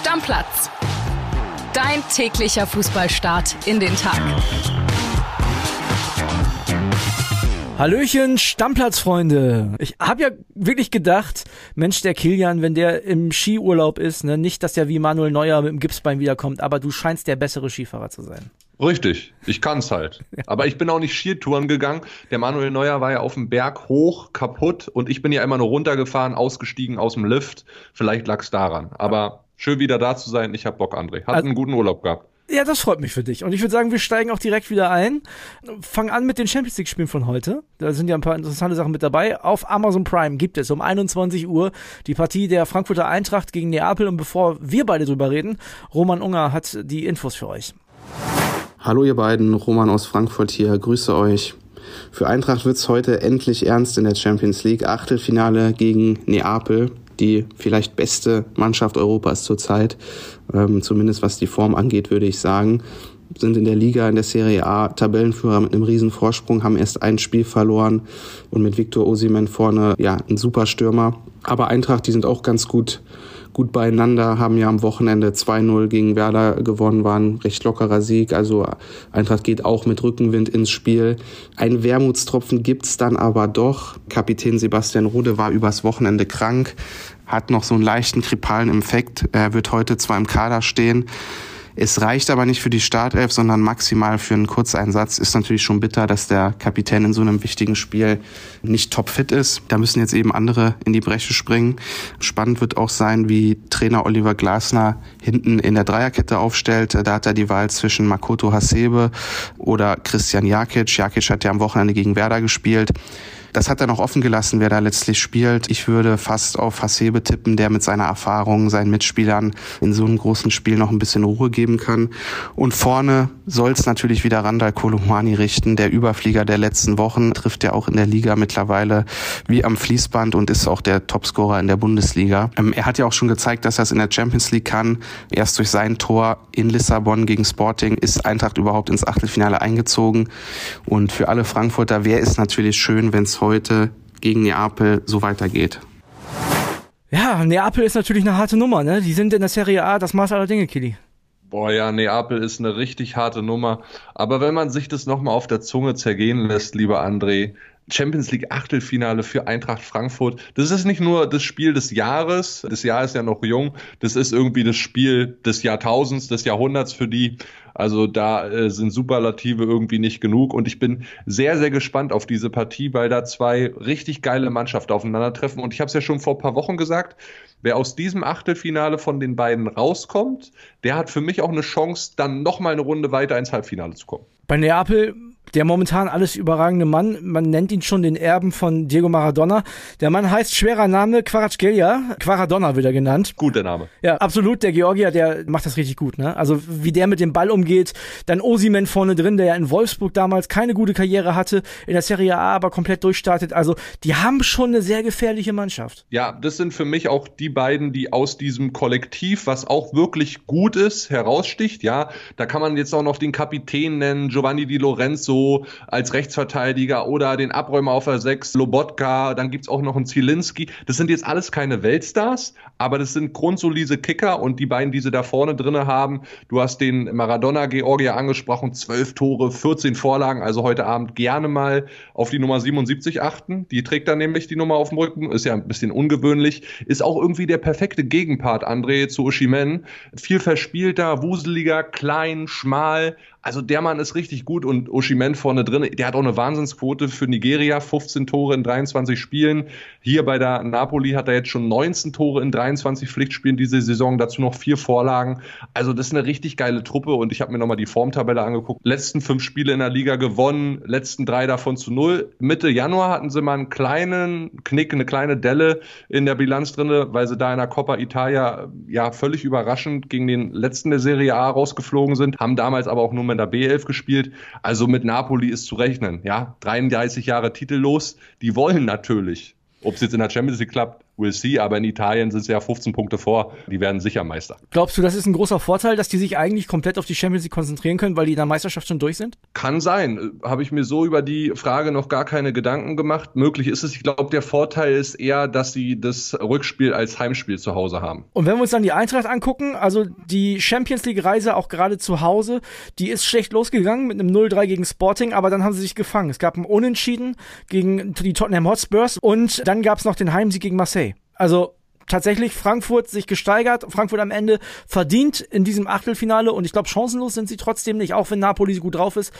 Stammplatz. Dein täglicher Fußballstart in den Tag. Hallöchen, Stammplatzfreunde. Ich habe ja wirklich gedacht, Mensch, der Kilian, wenn der im Skiurlaub ist, ne, nicht, dass der wie Manuel Neuer mit dem Gipsbein wiederkommt, aber du scheinst der bessere Skifahrer zu sein. Richtig, ich kann's halt. Aber ich bin auch nicht Skitouren gegangen. Der Manuel Neuer war ja auf dem Berg hoch, kaputt und ich bin ja immer nur runtergefahren, ausgestiegen aus dem Lift. Vielleicht lag's daran. Aber schön wieder da zu sein. Ich hab Bock, André. Hat also, einen guten Urlaub gehabt. Ja, das freut mich für dich. Und ich würde sagen, wir steigen auch direkt wieder ein. Fangen an mit den Champions League Spielen von heute. Da sind ja ein paar interessante Sachen mit dabei. Auf Amazon Prime gibt es um 21 Uhr die Partie der Frankfurter Eintracht gegen Neapel. Und bevor wir beide drüber reden, Roman Unger hat die Infos für euch. Hallo ihr beiden, Roman aus Frankfurt hier. Grüße euch. Für Eintracht wird's heute endlich ernst in der Champions League. Achtelfinale gegen Neapel die vielleicht beste Mannschaft Europas zurzeit, ähm, zumindest was die Form angeht, würde ich sagen sind in der Liga, in der Serie A Tabellenführer mit einem riesen Vorsprung, haben erst ein Spiel verloren und mit Victor Osimen vorne, ja, ein super Stürmer. Aber Eintracht, die sind auch ganz gut gut beieinander, haben ja am Wochenende 2-0 gegen Werder gewonnen, war ein recht lockerer Sieg. Also Eintracht geht auch mit Rückenwind ins Spiel. Ein Wermutstropfen gibt's dann aber doch. Kapitän Sebastian Rode war übers Wochenende krank, hat noch so einen leichten kripalen Infekt. Er wird heute zwar im Kader stehen, es reicht aber nicht für die Startelf, sondern maximal für einen Kurzeinsatz. Ist natürlich schon bitter, dass der Kapitän in so einem wichtigen Spiel nicht topfit ist. Da müssen jetzt eben andere in die Breche springen. Spannend wird auch sein, wie Trainer Oliver Glasner hinten in der Dreierkette aufstellt. Da hat er die Wahl zwischen Makoto Hasebe oder Christian Jakic. Jakic hat ja am Wochenende gegen Werder gespielt. Das hat er noch offen gelassen, wer da letztlich spielt. Ich würde fast auf Hasebe tippen, der mit seiner Erfahrung seinen Mitspielern in so einem großen Spiel noch ein bisschen Ruhe geben kann. Und vorne soll es natürlich wieder Randall Kolumani richten, der Überflieger der letzten Wochen, trifft ja auch in der Liga mittlerweile wie am Fließband und ist auch der Topscorer in der Bundesliga. Ähm, er hat ja auch schon gezeigt, dass er es in der Champions League kann. Erst durch sein Tor in Lissabon gegen Sporting ist Eintracht überhaupt ins Achtelfinale eingezogen. Und für alle Frankfurter wäre es natürlich schön, wenn es heute gegen Neapel so weitergeht. Ja, Neapel ist natürlich eine harte Nummer, ne? Die sind in der Serie A das Maß aller Dinge, Kili. Boah, ja, Neapel ist eine richtig harte Nummer. Aber wenn man sich das nochmal auf der Zunge zergehen lässt, lieber André, Champions League Achtelfinale für Eintracht Frankfurt. Das ist nicht nur das Spiel des Jahres, das Jahr ist ja noch jung, das ist irgendwie das Spiel des Jahrtausends, des Jahrhunderts für die. Also da äh, sind Superlative irgendwie nicht genug und ich bin sehr, sehr gespannt auf diese Partie, weil da zwei richtig geile Mannschaften aufeinandertreffen und ich habe es ja schon vor ein paar Wochen gesagt, wer aus diesem Achtelfinale von den beiden rauskommt, der hat für mich auch eine Chance, dann nochmal eine Runde weiter ins Halbfinale zu kommen. Bei Neapel der momentan alles überragende Mann, man nennt ihn schon den Erben von Diego Maradona. Der Mann heißt schwerer Name Quaracgelia, Quaradonna wird er genannt. Guter Name. Ja, absolut. Der Georgier, der macht das richtig gut. Ne? Also wie der mit dem Ball umgeht. Dann Osimen vorne drin, der ja in Wolfsburg damals keine gute Karriere hatte, in der Serie A aber komplett durchstartet. Also die haben schon eine sehr gefährliche Mannschaft. Ja, das sind für mich auch die beiden, die aus diesem Kollektiv, was auch wirklich gut ist, heraussticht. Ja, da kann man jetzt auch noch den Kapitän nennen, Giovanni Di Lorenzo als Rechtsverteidiger oder den Abräumer auf der 6, Lobotka, dann gibt es auch noch einen Zielinski. Das sind jetzt alles keine Weltstars, aber das sind grundsolide Kicker und die beiden, die sie da vorne drin haben, du hast den Maradona Georgia angesprochen, zwölf Tore, 14 Vorlagen, also heute Abend gerne mal auf die Nummer 77 achten. Die trägt dann nämlich die Nummer auf dem Rücken, ist ja ein bisschen ungewöhnlich, ist auch irgendwie der perfekte Gegenpart, André, zu Oshimen. Viel verspielter, wuseliger, klein, schmal, also der Mann ist richtig gut und Oshimen vorne drin, der hat auch eine Wahnsinnsquote für Nigeria, 15 Tore in 23 Spielen. Hier bei der Napoli hat er jetzt schon 19 Tore in 23 Pflichtspielen diese Saison, dazu noch vier Vorlagen. Also das ist eine richtig geile Truppe und ich habe mir nochmal die Formtabelle angeguckt. Letzten fünf Spiele in der Liga gewonnen, letzten drei davon zu null. Mitte Januar hatten sie mal einen kleinen Knick, eine kleine Delle in der Bilanz drinne, weil sie da in der Coppa Italia ja völlig überraschend gegen den letzten der Serie A rausgeflogen sind, haben damals aber auch nur in der B11 gespielt. Also mit Napoli ist zu rechnen. Ja, 33 Jahre titellos. Die wollen natürlich. Ob es jetzt in der Champions League klappt, we'll see. Aber in Italien sind sie ja 15 Punkte vor. Die werden sicher Meister. Glaubst du, das ist ein großer Vorteil, dass die sich eigentlich komplett auf die Champions League konzentrieren können, weil die in der Meisterschaft schon durch sind? Kann sein. Habe ich mir so über die Frage noch gar keine Gedanken gemacht. Möglich ist es. Ich glaube, der Vorteil ist eher, dass sie das Rückspiel als Heimspiel zu Hause haben. Und wenn wir uns dann die Eintracht angucken, also die Champions League Reise auch gerade zu Hause, die ist schlecht losgegangen mit einem 0-3 gegen Sporting, aber dann haben sie sich gefangen. Es gab ein Unentschieden gegen die Tottenham Hotspurs und dann gab es noch den Heimsieg gegen Marseille. Also tatsächlich Frankfurt sich gesteigert. Frankfurt am Ende verdient in diesem Achtelfinale und ich glaube, chancenlos sind sie trotzdem nicht, auch wenn Napoli gut drauf ist.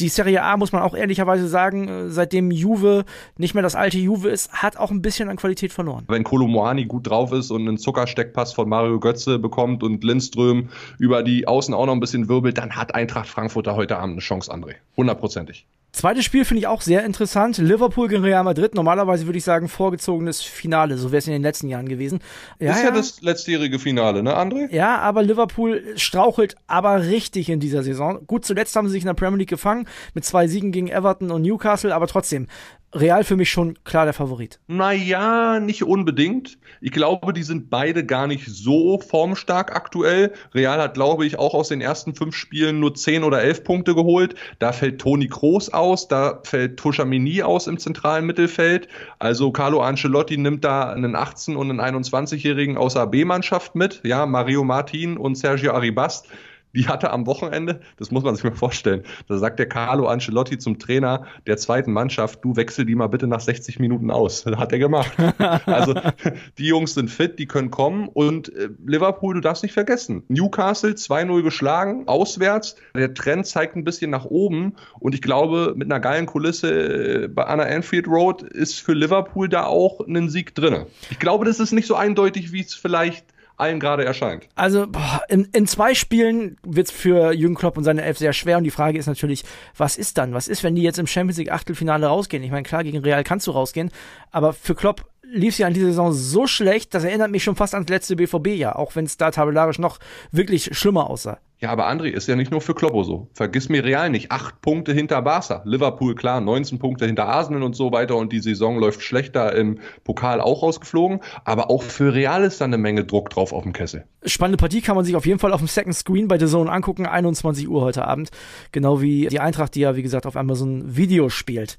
Die Serie A, muss man auch ehrlicherweise sagen, äh, seitdem Juve nicht mehr das alte Juve ist, hat auch ein bisschen an Qualität verloren. Wenn Kolomoani gut drauf ist und einen Zuckersteckpass von Mario Götze bekommt und Lindström über die Außen auch noch ein bisschen wirbelt, dann hat Eintracht Frankfurt da heute Abend eine Chance, André. Hundertprozentig. Zweites Spiel finde ich auch sehr interessant. Liverpool gegen Real Madrid. Normalerweise würde ich sagen, vorgezogenes Finale. So wäre es in den letzten Jahren gewesen. Ja, ist ja, ja, das letztjährige Finale, ne, André? Ja, aber Liverpool strauchelt aber richtig in dieser Saison. Gut, zuletzt haben sie sich in der Premier League gefangen mit zwei Siegen gegen Everton und Newcastle, aber trotzdem. Real für mich schon klar der Favorit. Naja, nicht unbedingt. Ich glaube, die sind beide gar nicht so formstark aktuell. Real hat, glaube ich, auch aus den ersten fünf Spielen nur zehn oder elf Punkte geholt. Da fällt Toni Kroos aus, da fällt Tushamini aus im zentralen Mittelfeld. Also Carlo Ancelotti nimmt da einen 18- und einen 21-Jährigen aus der B-Mannschaft mit. Ja, Mario Martin und Sergio Arribas die hatte am Wochenende, das muss man sich mal vorstellen, da sagt der Carlo Ancelotti zum Trainer der zweiten Mannschaft, du wechsel die mal bitte nach 60 Minuten aus. Das hat er gemacht. also die Jungs sind fit, die können kommen und äh, Liverpool, du darfst nicht vergessen, Newcastle 2-0 geschlagen, auswärts, der Trend zeigt ein bisschen nach oben und ich glaube, mit einer geilen Kulisse äh, bei Anna Anfield Road ist für Liverpool da auch ein Sieg drin. Ich glaube, das ist nicht so eindeutig, wie es vielleicht allen gerade erscheint. Also boah, in, in zwei Spielen wird es für Jürgen Klopp und seine Elf sehr schwer und die Frage ist natürlich, was ist dann? Was ist, wenn die jetzt im Champions League Achtelfinale rausgehen? Ich meine, klar, gegen Real kannst du rausgehen, aber für Klopp lief sie an dieser Saison so schlecht, das erinnert mich schon fast ans letzte BVB-Jahr, auch wenn es da tabellarisch noch wirklich schlimmer aussah. Ja, aber André ist ja nicht nur für Kloppo so. Vergiss mir Real nicht. Acht Punkte hinter Barca. Liverpool, klar, 19 Punkte hinter Arsenal und so weiter. Und die Saison läuft schlechter im Pokal auch rausgeflogen. Aber auch für Real ist da eine Menge Druck drauf auf dem Kessel. Spannende Partie kann man sich auf jeden Fall auf dem Second Screen bei The Zone angucken. 21 Uhr heute Abend. Genau wie die Eintracht, die ja, wie gesagt, auf Amazon Video spielt.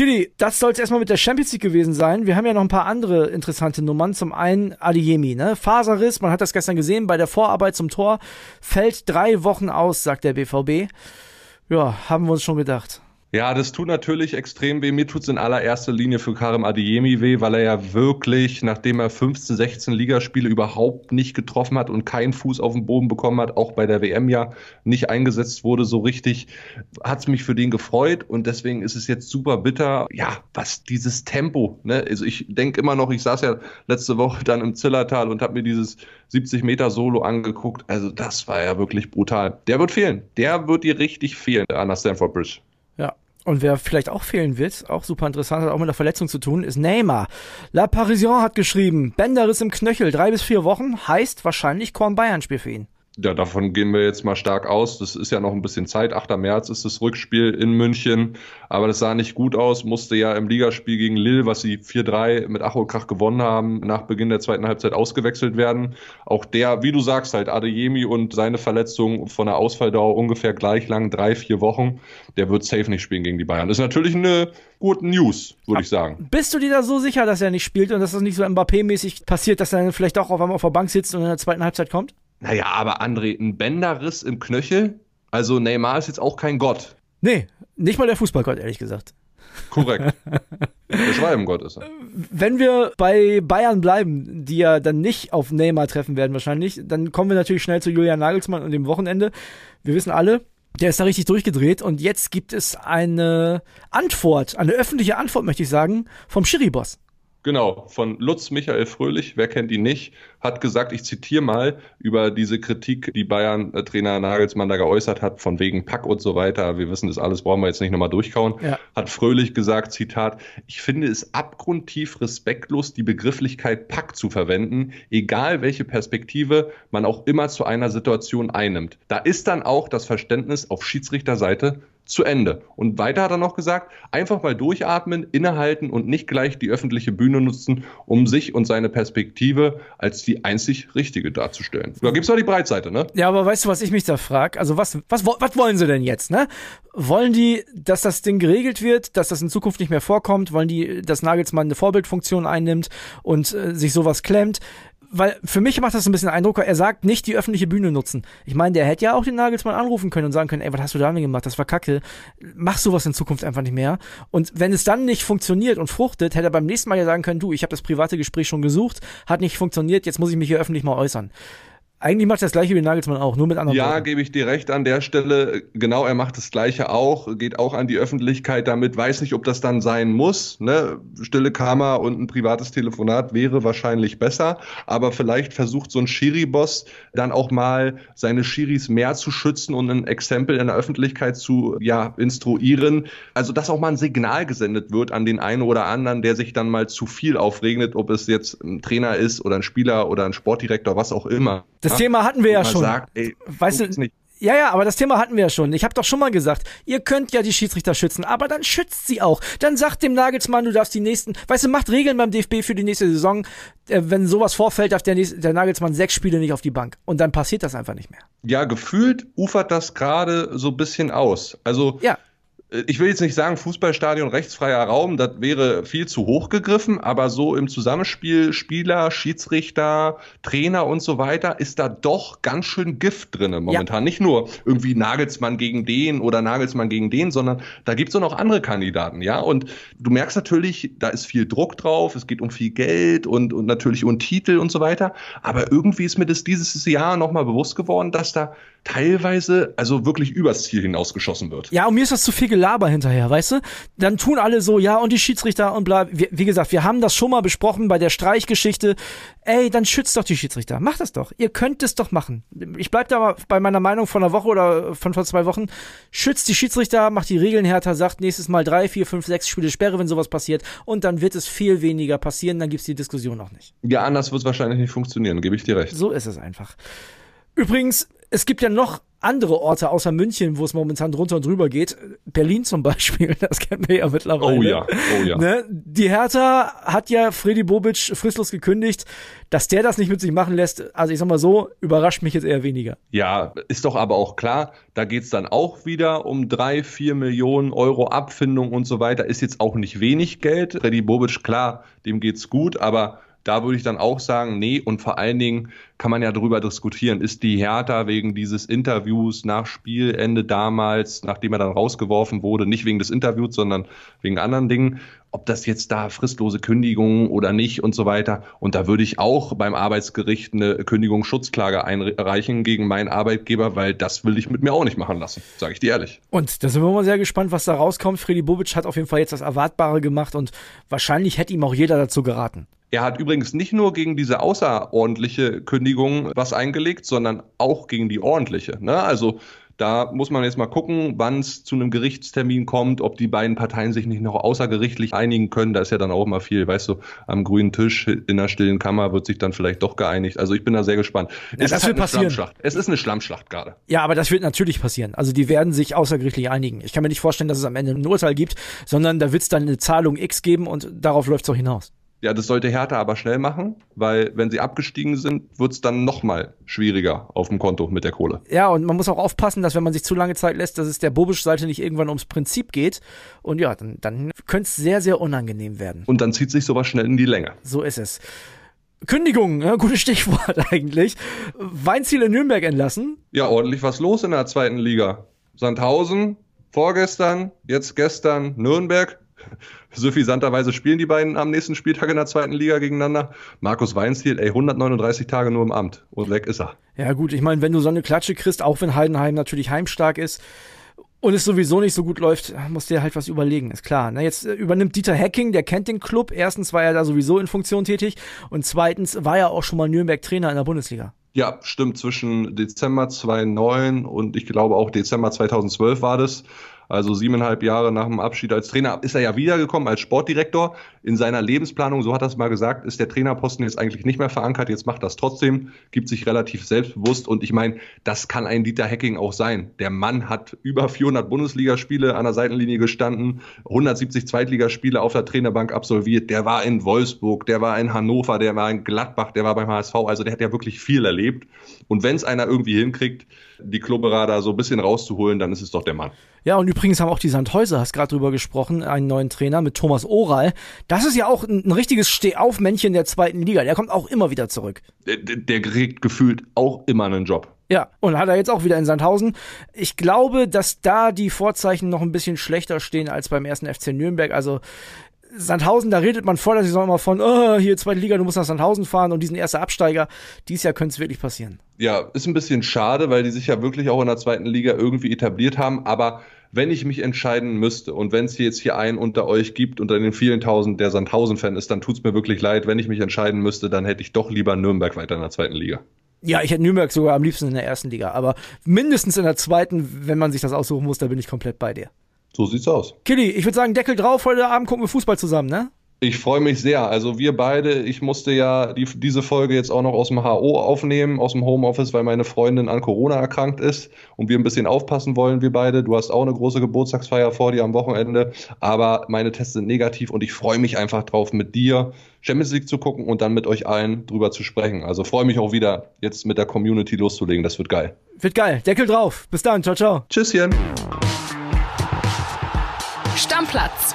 Kitty, das soll es erstmal mit der Champions League gewesen sein. Wir haben ja noch ein paar andere interessante Nummern. Zum einen Adiemi, ne? Faserriss, man hat das gestern gesehen, bei der Vorarbeit zum Tor fällt drei Wochen aus, sagt der BVB. Ja, haben wir uns schon gedacht. Ja, das tut natürlich extrem weh. Mir tut es in allererster Linie für Karim Adiemi weh, weil er ja wirklich, nachdem er 15, 16 Ligaspiele überhaupt nicht getroffen hat und keinen Fuß auf den Boden bekommen hat, auch bei der WM ja nicht eingesetzt wurde so richtig, hat es mich für den gefreut und deswegen ist es jetzt super bitter. Ja, was dieses Tempo, ne? Also ich denke immer noch, ich saß ja letzte Woche dann im Zillertal und habe mir dieses 70 Meter Solo angeguckt. Also das war ja wirklich brutal. Der wird fehlen. Der wird dir richtig fehlen an der Stanford Bridge. Und wer vielleicht auch fehlen wird, auch super interessant, hat auch mit einer Verletzung zu tun, ist Neymar. La Parisien hat geschrieben, Bänderriss im Knöchel, drei bis vier Wochen, heißt wahrscheinlich Korn Bayern Spiel für ihn. Ja, davon gehen wir jetzt mal stark aus. Das ist ja noch ein bisschen Zeit. 8. März ist das Rückspiel in München. Aber das sah nicht gut aus. Musste ja im Ligaspiel gegen Lille, was sie 4-3 mit Ach und Krach gewonnen haben, nach Beginn der zweiten Halbzeit ausgewechselt werden. Auch der, wie du sagst, halt Adeyemi und seine Verletzung von der Ausfalldauer ungefähr gleich lang, drei, vier Wochen. Der wird safe nicht spielen gegen die Bayern. Das ist natürlich eine gute News, würde ich sagen. Bist du dir da so sicher, dass er nicht spielt und dass das nicht so Mbappé-mäßig passiert, dass er dann vielleicht auch auf einmal auf der Bank sitzt und in der zweiten Halbzeit kommt? Naja, aber André, ein Bänderriss im Knöchel? Also Neymar ist jetzt auch kein Gott. Nee, nicht mal der Fußballgott, ehrlich gesagt. Korrekt. der Schwalbengott ist er. Wenn wir bei Bayern bleiben, die ja dann nicht auf Neymar treffen werden wahrscheinlich, dann kommen wir natürlich schnell zu Julian Nagelsmann und dem Wochenende. Wir wissen alle, der ist da richtig durchgedreht und jetzt gibt es eine Antwort, eine öffentliche Antwort, möchte ich sagen, vom Schiri-Boss. Genau, von Lutz Michael Fröhlich, wer kennt ihn nicht, hat gesagt, ich zitiere mal über diese Kritik, die Bayern-Trainer Nagelsmann da geäußert hat, von wegen Pack und so weiter. Wir wissen das alles, brauchen wir jetzt nicht nochmal durchkauen. Ja. Hat Fröhlich gesagt, Zitat, ich finde es abgrundtief respektlos, die Begrifflichkeit Pack zu verwenden, egal welche Perspektive man auch immer zu einer Situation einnimmt. Da ist dann auch das Verständnis auf Schiedsrichterseite zu Ende. Und weiter hat er noch gesagt, einfach mal durchatmen, innehalten und nicht gleich die öffentliche Bühne nutzen, um sich und seine Perspektive als die einzig richtige darzustellen. Da gibt es auch die Breitseite, ne? Ja, aber weißt du, was ich mich da frage? Also was, was, was wollen sie denn jetzt, ne? Wollen die, dass das Ding geregelt wird, dass das in Zukunft nicht mehr vorkommt? Wollen die, dass Nagelsmann eine Vorbildfunktion einnimmt und äh, sich sowas klemmt? Weil für mich macht das ein bisschen Eindruck, er sagt nicht die öffentliche Bühne nutzen. Ich meine, der hätte ja auch den Nagelsmann anrufen können und sagen können, ey, was hast du da denn gemacht? Das war kacke. Mach sowas in Zukunft einfach nicht mehr. Und wenn es dann nicht funktioniert und fruchtet, hätte er beim nächsten Mal ja sagen können, du, ich habe das private Gespräch schon gesucht, hat nicht funktioniert, jetzt muss ich mich hier öffentlich mal äußern. Eigentlich macht er das gleiche wie Nagelsmann auch, nur mit anderen Ja, gebe ich dir recht an der Stelle. Genau, er macht das gleiche auch, geht auch an die Öffentlichkeit damit, weiß nicht, ob das dann sein muss. Ne? Stille Kammer und ein privates Telefonat wäre wahrscheinlich besser, aber vielleicht versucht so ein Schiri-Boss dann auch mal seine Schiris mehr zu schützen und ein Exempel in der Öffentlichkeit zu ja, instruieren. Also, dass auch mal ein Signal gesendet wird an den einen oder anderen, der sich dann mal zu viel aufregnet, ob es jetzt ein Trainer ist oder ein Spieler oder ein Sportdirektor, was auch immer. Das Thema hatten wir ja schon. Sagt, ey, weißt du, nicht. Ja, ja, aber das Thema hatten wir ja schon. Ich habe doch schon mal gesagt, ihr könnt ja die Schiedsrichter schützen, aber dann schützt sie auch. Dann sagt dem Nagelsmann, du darfst die nächsten, weißt du, macht Regeln beim DFB für die nächste Saison. Äh, wenn sowas vorfällt, darf der, der Nagelsmann sechs Spiele nicht auf die Bank. Und dann passiert das einfach nicht mehr. Ja, gefühlt ufert das gerade so ein bisschen aus. Also ja ich will jetzt nicht sagen, Fußballstadion rechtsfreier Raum, das wäre viel zu hoch gegriffen, aber so im Zusammenspiel Spieler, Schiedsrichter, Trainer und so weiter ist da doch ganz schön Gift drin momentan. Ja. Nicht nur irgendwie Nagelsmann gegen den oder Nagelsmann gegen den, sondern da gibt es auch noch andere Kandidaten, ja. Und du merkst natürlich, da ist viel Druck drauf, es geht um viel Geld und, und natürlich um Titel und so weiter. Aber irgendwie ist mir das dieses Jahr nochmal bewusst geworden, dass da teilweise also wirklich übers Ziel hinausgeschossen wird. Ja, und mir ist das zu viel Gelaber hinterher, weißt du? Dann tun alle so, ja, und die Schiedsrichter und bla. Wie, wie gesagt, wir haben das schon mal besprochen bei der Streichgeschichte. Ey, dann schützt doch die Schiedsrichter. Macht das doch. Ihr könnt es doch machen. Ich bleib da bei meiner Meinung von einer Woche oder von vor zwei Wochen. Schützt die Schiedsrichter, macht die Regeln härter, sagt nächstes Mal drei, vier, fünf, sechs Spiele Sperre, wenn sowas passiert. Und dann wird es viel weniger passieren, dann gibt's die Diskussion auch nicht. Ja, anders wird es wahrscheinlich nicht funktionieren, gebe ich dir recht. So ist es einfach. Übrigens, es gibt ja noch andere Orte außer München, wo es momentan drunter und drüber geht. Berlin zum Beispiel, das kennen wir ja mittlerweile. Oh ja, oh ja. Ne? Die Hertha hat ja Freddy Bobic fristlos gekündigt. Dass der das nicht mit sich machen lässt, also ich sag mal so, überrascht mich jetzt eher weniger. Ja, ist doch aber auch klar, da geht's dann auch wieder um drei, vier Millionen Euro Abfindung und so weiter. Ist jetzt auch nicht wenig Geld. Freddy Bobic, klar, dem geht's gut, aber da würde ich dann auch sagen, nee, und vor allen Dingen kann man ja darüber diskutieren, ist die Hertha wegen dieses Interviews nach Spielende damals, nachdem er dann rausgeworfen wurde, nicht wegen des Interviews, sondern wegen anderen Dingen, ob das jetzt da fristlose Kündigungen oder nicht und so weiter. Und da würde ich auch beim Arbeitsgericht eine Kündigungsschutzklage einreichen gegen meinen Arbeitgeber, weil das will ich mit mir auch nicht machen lassen, sage ich dir ehrlich. Und da sind wir mal sehr gespannt, was da rauskommt. Freddy Bobic hat auf jeden Fall jetzt das Erwartbare gemacht und wahrscheinlich hätte ihm auch jeder dazu geraten. Er hat übrigens nicht nur gegen diese außerordentliche Kündigung was eingelegt, sondern auch gegen die ordentliche. Ne? Also Da muss man jetzt mal gucken, wann es zu einem Gerichtstermin kommt, ob die beiden Parteien sich nicht noch außergerichtlich einigen können. Da ist ja dann auch immer viel, weißt du, am grünen Tisch in der stillen Kammer wird sich dann vielleicht doch geeinigt. Also ich bin da sehr gespannt. Ja, es das ist halt wird passieren. Schlammschlacht. Es ist eine Schlammschlacht gerade. Ja, aber das wird natürlich passieren. Also die werden sich außergerichtlich einigen. Ich kann mir nicht vorstellen, dass es am Ende ein Urteil gibt, sondern da wird es dann eine Zahlung X geben und darauf läuft es auch hinaus. Ja, das sollte Hertha aber schnell machen, weil wenn sie abgestiegen sind, wird es dann nochmal schwieriger auf dem Konto mit der Kohle. Ja, und man muss auch aufpassen, dass wenn man sich zu lange Zeit lässt, dass es der Bobisch-Seite nicht irgendwann ums Prinzip geht. Und ja, dann, dann könnte es sehr, sehr unangenehm werden. Und dann zieht sich sowas schnell in die Länge. So ist es. Kündigung, ja, gutes Stichwort eigentlich. Weinziel in Nürnberg entlassen. Ja, ordentlich was los in der zweiten Liga. Sandhausen, vorgestern, jetzt gestern Nürnberg suffisanterweise spielen die beiden am nächsten Spieltag in der zweiten Liga gegeneinander. Markus Weinziel, ey, 139 Tage nur im Amt und weg ist er. Ja gut, ich meine, wenn du so eine Klatsche kriegst, auch wenn Heidenheim natürlich heimstark ist, und es sowieso nicht so gut läuft, muss der halt was überlegen, ist klar. Ne? Jetzt äh, übernimmt Dieter Hecking, der kennt den Club. Erstens war er da sowieso in Funktion tätig und zweitens war er auch schon mal Nürnberg-Trainer in der Bundesliga. Ja, stimmt. Zwischen Dezember 2009 und ich glaube auch Dezember 2012 war das. Also siebeneinhalb Jahre nach dem Abschied als Trainer ist er ja wiedergekommen als Sportdirektor. In seiner Lebensplanung, so hat er es mal gesagt, ist der Trainerposten jetzt eigentlich nicht mehr verankert. Jetzt macht das trotzdem, gibt sich relativ selbstbewusst. Und ich meine, das kann ein Dieter Hecking auch sein. Der Mann hat über 400 Bundesligaspiele an der Seitenlinie gestanden, 170 Zweitligaspiele auf der Trainerbank absolviert. Der war in Wolfsburg, der war in Hannover, der war in Gladbach, der war beim HSV. Also der hat ja wirklich viel erlebt. Und wenn es einer irgendwie hinkriegt, die Klubberer da so ein bisschen rauszuholen, dann ist es doch der Mann. Ja, und übrigens haben auch die Sandhäuser, hast gerade drüber gesprochen, einen neuen Trainer mit Thomas Oral. Das ist ja auch ein, ein richtiges Stehaufmännchen der zweiten Liga. Der kommt auch immer wieder zurück. Der, der kriegt gefühlt auch immer einen Job. Ja, und hat er jetzt auch wieder in Sandhausen. Ich glaube, dass da die Vorzeichen noch ein bisschen schlechter stehen als beim ersten FC Nürnberg. Also Sandhausen, da redet man vor der Saison immer von, oh, hier zweite Liga, du musst nach Sandhausen fahren und diesen ersten Absteiger. Dies Jahr könnte es wirklich passieren. Ja, ist ein bisschen schade, weil die sich ja wirklich auch in der zweiten Liga irgendwie etabliert haben. Aber wenn ich mich entscheiden müsste und wenn es jetzt hier einen unter euch gibt, unter den vielen tausend, der Sandhausen-Fan ist, dann tut es mir wirklich leid. Wenn ich mich entscheiden müsste, dann hätte ich doch lieber Nürnberg weiter in der zweiten Liga. Ja, ich hätte Nürnberg sogar am liebsten in der ersten Liga, aber mindestens in der zweiten, wenn man sich das aussuchen muss, da bin ich komplett bei dir. So sieht's aus. Killy, ich würde sagen, Deckel drauf, heute Abend gucken wir Fußball zusammen, ne? Ich freue mich sehr. Also wir beide, ich musste ja die, diese Folge jetzt auch noch aus dem HO aufnehmen, aus dem Homeoffice, weil meine Freundin an Corona erkrankt ist und wir ein bisschen aufpassen wollen, wir beide. Du hast auch eine große Geburtstagsfeier vor dir am Wochenende, aber meine Tests sind negativ und ich freue mich einfach drauf, mit dir Champions League zu gucken und dann mit euch allen drüber zu sprechen. Also freue mich auch wieder, jetzt mit der Community loszulegen. Das wird geil. Wird geil. Deckel drauf. Bis dann. Ciao, ciao. Tschüsschen. Stammplatz.